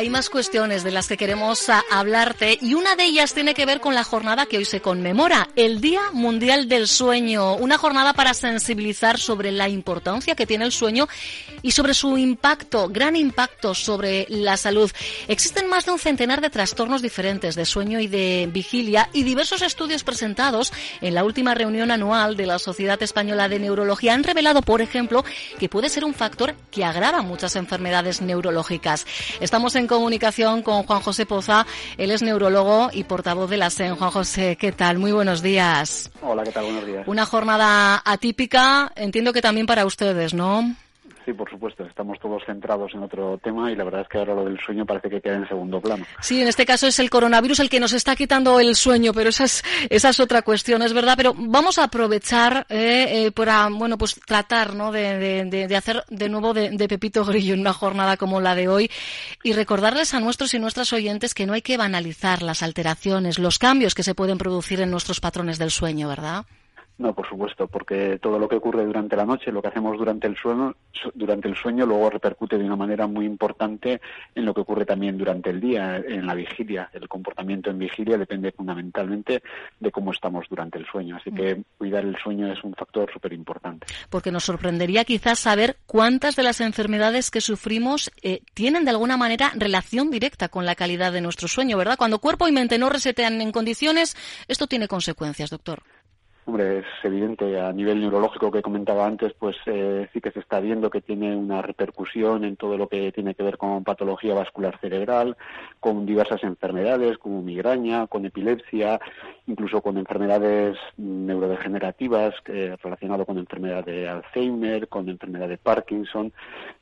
hay más cuestiones de las que queremos hablarte y una de ellas tiene que ver con la jornada que hoy se conmemora, el Día Mundial del Sueño, una jornada para sensibilizar sobre la importancia que tiene el sueño y sobre su impacto, gran impacto sobre la salud. Existen más de un centenar de trastornos diferentes de sueño y de vigilia y diversos estudios presentados en la última reunión anual de la Sociedad Española de Neurología han revelado, por ejemplo, que puede ser un factor que agrava muchas enfermedades neurológicas. Estamos en comunicación con Juan José Poza, él es neurólogo y portavoz de la SEN. Juan José, ¿qué tal? Muy buenos días. Hola, ¿qué tal? Buenos días. Una jornada atípica, entiendo que también para ustedes, ¿no? Sí, por supuesto, estamos todos centrados en otro tema y la verdad es que ahora lo del sueño parece que queda en segundo plano. Sí, en este caso es el coronavirus el que nos está quitando el sueño, pero esa es, esa es otra cuestión, es verdad. Pero vamos a aprovechar eh, eh, para, bueno, pues tratar, ¿no? De, de, hacer de nuevo de, de, Pepito Grillo en una jornada como la de hoy y recordarles a nuestros y nuestras oyentes que no hay que banalizar las alteraciones, los cambios que se pueden producir en nuestros patrones del sueño, ¿verdad? No, por supuesto, porque todo lo que ocurre durante la noche, lo que hacemos durante el sueño, durante el sueño luego repercute de una manera muy importante en lo que ocurre también durante el día, en la vigilia. El comportamiento en vigilia depende fundamentalmente de cómo estamos durante el sueño. Así que cuidar el sueño es un factor súper importante. Porque nos sorprendería quizás saber cuántas de las enfermedades que sufrimos eh, tienen de alguna manera relación directa con la calidad de nuestro sueño, ¿verdad? Cuando cuerpo y mente no resetean en condiciones, esto tiene consecuencias, doctor. Hombre, es evidente a nivel neurológico que comentaba antes, pues eh, sí que se está viendo que tiene una repercusión en todo lo que tiene que ver con patología vascular cerebral, con diversas enfermedades como migraña, con epilepsia, incluso con enfermedades neurodegenerativas eh, relacionado con enfermedad de Alzheimer, con enfermedad de Parkinson.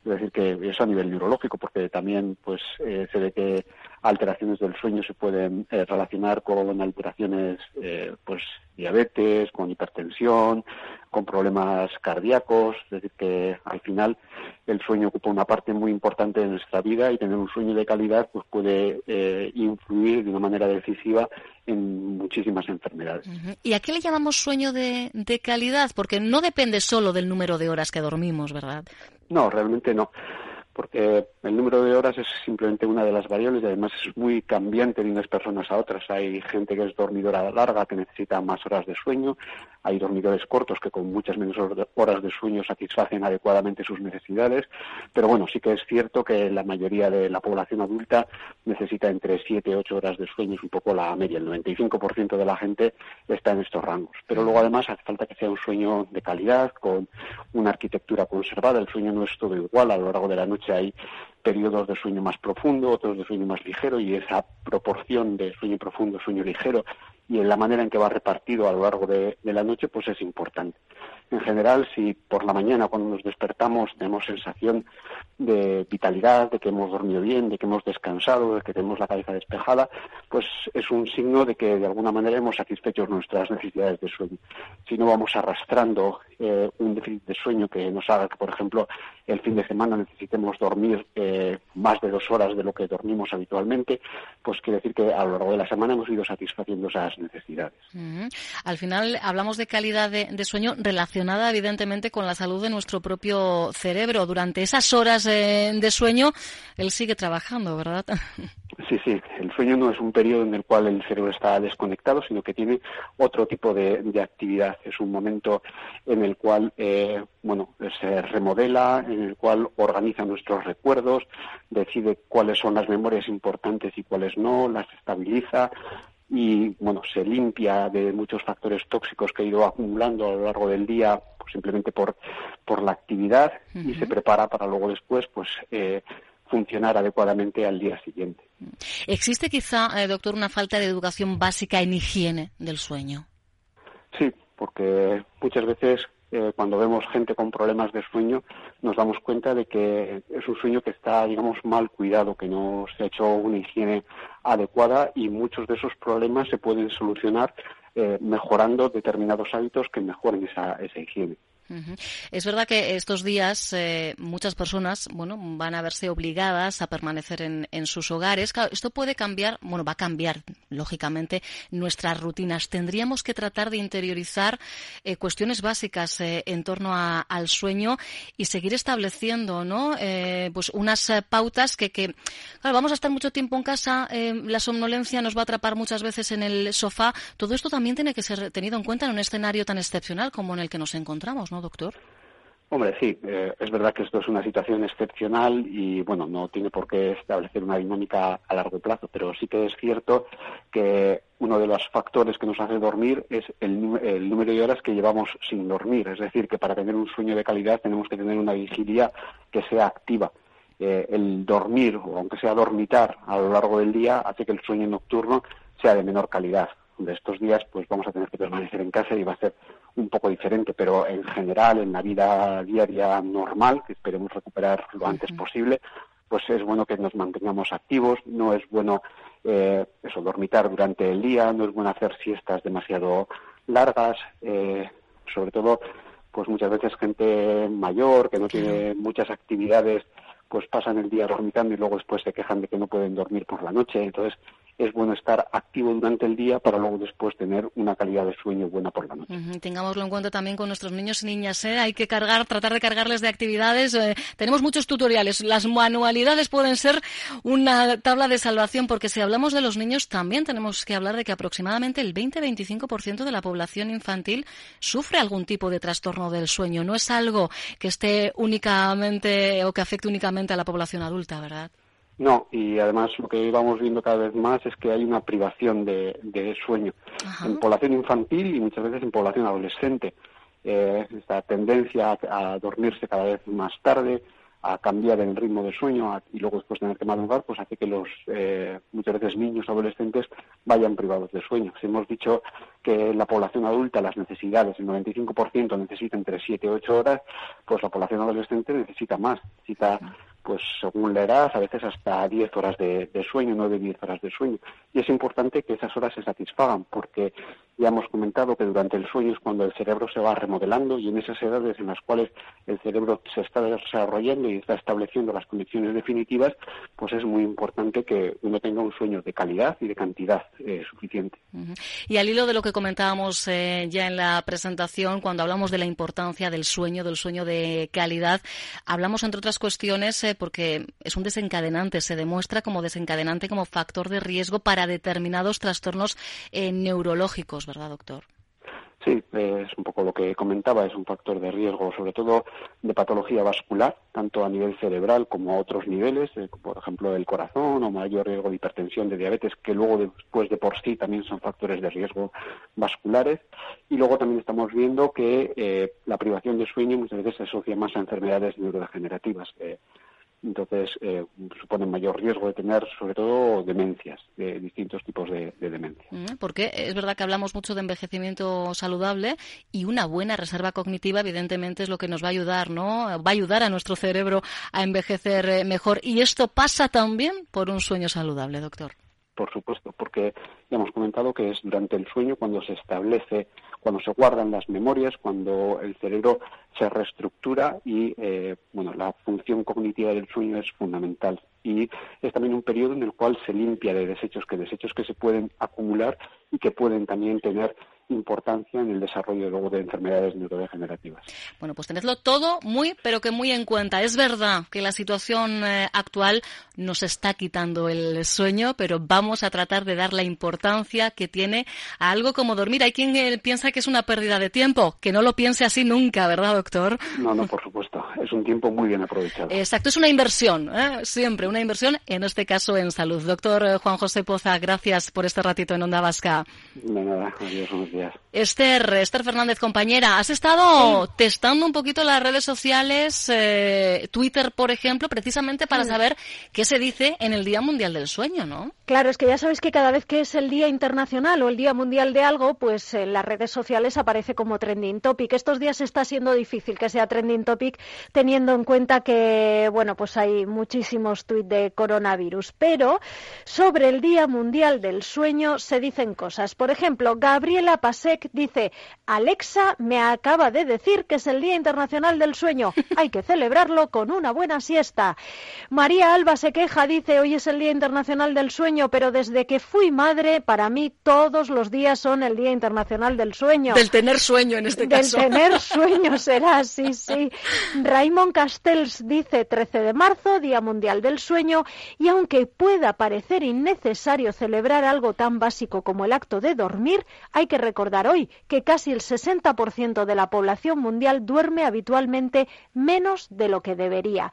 Es decir, que eso a nivel neurológico, porque también pues eh, se ve que alteraciones del sueño se pueden eh, relacionar con alteraciones, eh, pues diabetes, con hipertensión, con problemas cardíacos, es decir, que al final el sueño ocupa una parte muy importante de nuestra vida y tener un sueño de calidad pues puede eh, influir de una manera decisiva en muchísimas enfermedades. ¿Y a qué le llamamos sueño de, de calidad? Porque no depende solo del número de horas que dormimos, ¿verdad? No, realmente no porque el número de horas es simplemente una de las variables y además es muy cambiante de unas personas a otras. Hay gente que es dormidora larga que necesita más horas de sueño, hay dormidores cortos que con muchas menos horas de sueño satisfacen adecuadamente sus necesidades, pero bueno, sí que es cierto que la mayoría de la población adulta necesita entre 7 y 8 horas de sueño, es un poco la media, el 95% de la gente está en estos rangos. Pero luego además hace falta que sea un sueño de calidad, con una arquitectura conservada, el sueño no es todo igual a lo largo de la noche hay periodos de sueño más profundo, otros de sueño más ligero, y esa proporción de sueño profundo, sueño ligero, y en la manera en que va repartido a lo largo de, la noche, pues es importante. En general, si por la mañana cuando nos despertamos tenemos sensación de vitalidad, de que hemos dormido bien, de que hemos descansado, de que tenemos la cabeza despejada, pues es un signo de que de alguna manera hemos satisfecho nuestras necesidades de sueño. Si no vamos arrastrando eh, un déficit de sueño que nos haga que, por ejemplo, el fin de semana necesitemos dormir eh, más de dos horas de lo que dormimos habitualmente, pues quiere decir que a lo largo de la semana hemos ido satisfaciendo esas necesidades. Al final hablamos de calidad de, de, sueño relacionada evidentemente con la salud de nuestro propio cerebro. Durante esas horas eh, de sueño él sigue trabajando, ¿verdad? Sí, sí, el sueño no es un periodo en el cual el cerebro está desconectado, sino que tiene otro tipo de, actividad. Es un momento en el cual, eh, bueno, se remodela, en el cual organiza nuestros recuerdos, decide cuáles son las memorias importantes y cuáles no, las estabiliza y, bueno, se limpia de muchos factores tóxicos que ha ido acumulando a lo largo del día, pues, simplemente por, por la actividad y se prepara para luego después, pues, eh, funcionar adecuadamente al día siguiente. ¿Existe quizá, eh, doctor, una falta de educación básica en higiene del sueño? Sí, porque muchas veces eh, cuando vemos gente con problemas de sueño nos damos cuenta de que es un sueño que está, digamos, mal cuidado, que no se ha hecho una higiene adecuada y muchos de esos problemas se pueden solucionar eh, mejorando determinados hábitos que mejoren esa, esa higiene. Es verdad que estos días eh, muchas personas, bueno, van a verse obligadas a permanecer en, sus hogares. esto puede cambiar, bueno, va a cambiar lógicamente nuestras rutinas. Tendríamos que tratar de interiorizar eh, cuestiones básicas eh, en torno al sueño y seguir estableciendo, ¿no? pues unas pautas que, que, claro, vamos a estar mucho tiempo en casa, la somnolencia nos va a atrapar muchas veces en el sofá. Todo esto también tiene que ser tenido en cuenta en un escenario tan excepcional como en el que nos encontramos, ¿no? doctor? Hombre, sí, eh, es verdad que esto es una situación excepcional y, bueno, no tiene por qué establecer una dinámica a largo plazo, pero sí que es cierto que uno de los factores que nos hace dormir es el, número de horas que llevamos sin dormir. Es decir, que para tener un sueño de calidad tenemos que tener una vigilia que sea activa. Eh, el dormir, o aunque sea dormitar a lo largo del día, hace que el sueño nocturno sea de menor calidad. De estos días, pues vamos a tener que permanecer en casa y va a ser un poco diferente, pero en general, en la vida diaria normal, que esperemos recuperar lo antes posible, pues es bueno que nos mantengamos activos, no es bueno eh, eso, dormitar durante el día, no es bueno hacer siestas demasiado largas, eh, sobre todo, pues muchas veces gente mayor que no tiene muchas actividades, pues pasan el día dormitando y luego después se quejan de que no pueden dormir por la noche. Entonces, es bueno estar activo durante el día para luego después tener una calidad de sueño buena por la noche. Tengámoslo en cuenta también con nuestros niños y niñas. ¿eh? Hay que cargar, tratar de cargarles de actividades. Eh, tenemos muchos tutoriales. Las manualidades pueden ser una tabla de salvación porque si hablamos de los niños también tenemos que hablar de que aproximadamente el 20-25% de la población infantil sufre algún tipo de trastorno del sueño. No es algo que esté únicamente o que afecte únicamente a la población adulta, ¿verdad? No, y además lo que vamos viendo cada vez más es que hay una privación de, sueño en población infantil y muchas veces en población adolescente. Eh, esta tendencia a, dormirse cada vez más tarde, a cambiar el ritmo de sueño y luego después tener que madrugar, pues hace que los eh, muchas veces niños adolescentes vayan privados de sueño. Si hemos dicho que la población adulta, las necesidades, el 95% necesita entre 7 y 8 horas, pues la población adolescente necesita más, necesita pues según la edad, a veces hasta 10 horas de, sueño, 9, 10 horas de sueño. Y es importante que esas horas se satisfagan, porque ya hemos comentado que durante el sueño es cuando el cerebro se va remodelando y en esas edades en las cuales el cerebro se está desarrollando y está estableciendo las condiciones definitivas, pues es muy importante que uno tenga un sueño de calidad y de cantidad eh, suficiente. Y al hilo de lo que comentábamos eh, ya en la presentación, cuando hablamos de la importancia del sueño, del sueño de calidad, hablamos entre otras cuestiones porque es un desencadenante, se demuestra como desencadenante, como factor de riesgo para determinados trastornos eh, neurológicos, ¿verdad, doctor? Sí, es un poco lo que comentaba, es un factor de riesgo, sobre todo de patología vascular, tanto a nivel cerebral como a otros niveles, eh, por ejemplo el corazón o mayor riesgo de hipertensión, de diabetes, que luego después de por sí también son factores de riesgo vasculares. Y luego también estamos viendo que la privación de sueño muchas veces se asocia más a enfermedades neurodegenerativas entonces eh, suponen mayor riesgo de tener sobre todo demencias, de distintos tipos de, demencia. Mm, porque es verdad que hablamos mucho de envejecimiento saludable y una buena reserva cognitiva evidentemente es lo que nos va a ayudar, ¿no? Va a ayudar a nuestro cerebro a envejecer eh, mejor y esto pasa también por un sueño saludable, doctor. Por supuesto, porque ya hemos comentado que es durante el sueño cuando se establece cuando se guardan las memorias, cuando el cerebro se reestructura y eh, bueno, la función cognitiva del sueño es fundamental. Y es también un periodo en el cual se limpia de desechos, que desechos que se pueden acumular y que pueden también tener importancia en el desarrollo luego de enfermedades neurodegenerativas. Bueno, pues tenedlo todo muy, pero que muy en cuenta. Es verdad que la situación eh, actual nos está quitando el sueño, pero vamos a tratar de dar la importancia que tiene a algo como dormir. Hay quien eh, piensa que es una pérdida de tiempo, que no lo piense así nunca, ¿verdad, doctor? No, no, por supuesto. Es un tiempo muy bien aprovechado. Exacto, es una inversión, ¿eh? siempre una inversión, en este caso en salud. Doctor Juan José Poza, gracias por este ratito en Onda Vasca. De nada, adiós, buenos días. Esther, Esther Fernández, compañera, has estado testando un poquito las redes sociales, eh, Twitter, por ejemplo, precisamente para saber qué se dice en el Día Mundial del Sueño, ¿no? Claro, es que ya sabéis que cada vez que es el Día Internacional o el Día Mundial de algo, pues en las redes sociales aparece como trending topic. Estos días está siendo difícil que sea trending topic teniendo en cuenta que, bueno, pues hay muchísimos tweets de coronavirus. Pero sobre el Día Mundial del Sueño se dicen cosas. Por ejemplo, Gabriela Pasek dice, Alexa me acaba de decir que es el Día Internacional del Sueño. Hay que celebrarlo con una buena siesta. María Alba se queja, dice, hoy es el Día Internacional del Sueño, pero desde que fui madre, para mí todos los días son el Día Internacional del Sueño. Del tener sueño en este Del caso. tener sueño será, sí, sí. Raymond Castells dice 13 de marzo, Día Mundial del Sueño, y aunque pueda parecer innecesario celebrar algo tan básico como el acto de dormir, hay que recordar hoy que casi el 60% de la población mundial duerme habitualmente menos de lo que debería.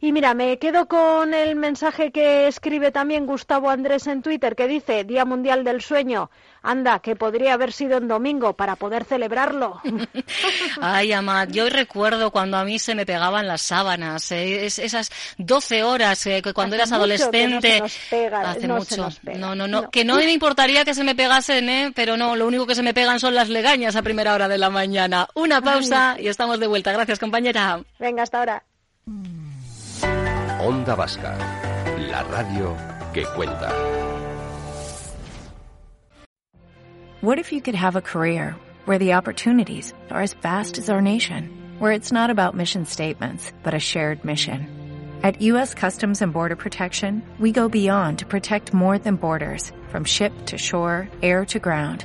Y mira, me quedo con el mensaje que escribe también Gustavo Andrés en Twitter, que dice Día Mundial del Sueño. Anda, que podría haber sido en domingo para poder celebrarlo. Ay, Amad, yo recuerdo cuando a mí se me pegaban las sábanas, eh, es- esas 12 horas eh, que cuando Hace eras mucho que no adolescente. se nos pega, hace no mucho. se nos pega, no, no, no, no. que no me importaría que se me pegasen, ¿eh? pero no, lo único que se me pegan son las legañas a primera hora de la mañana. Una pausa y estamos de vuelta. Gracias, compañera. Venga, hasta ahora. Onda Vasca, la radio que cuenta. What if you could have a career where the opportunities are as vast as our nation, where it's not about mission statements, but a shared mission? At U.S. Customs and Border Protection, we go beyond to protect more than borders, from ship to shore, air to ground,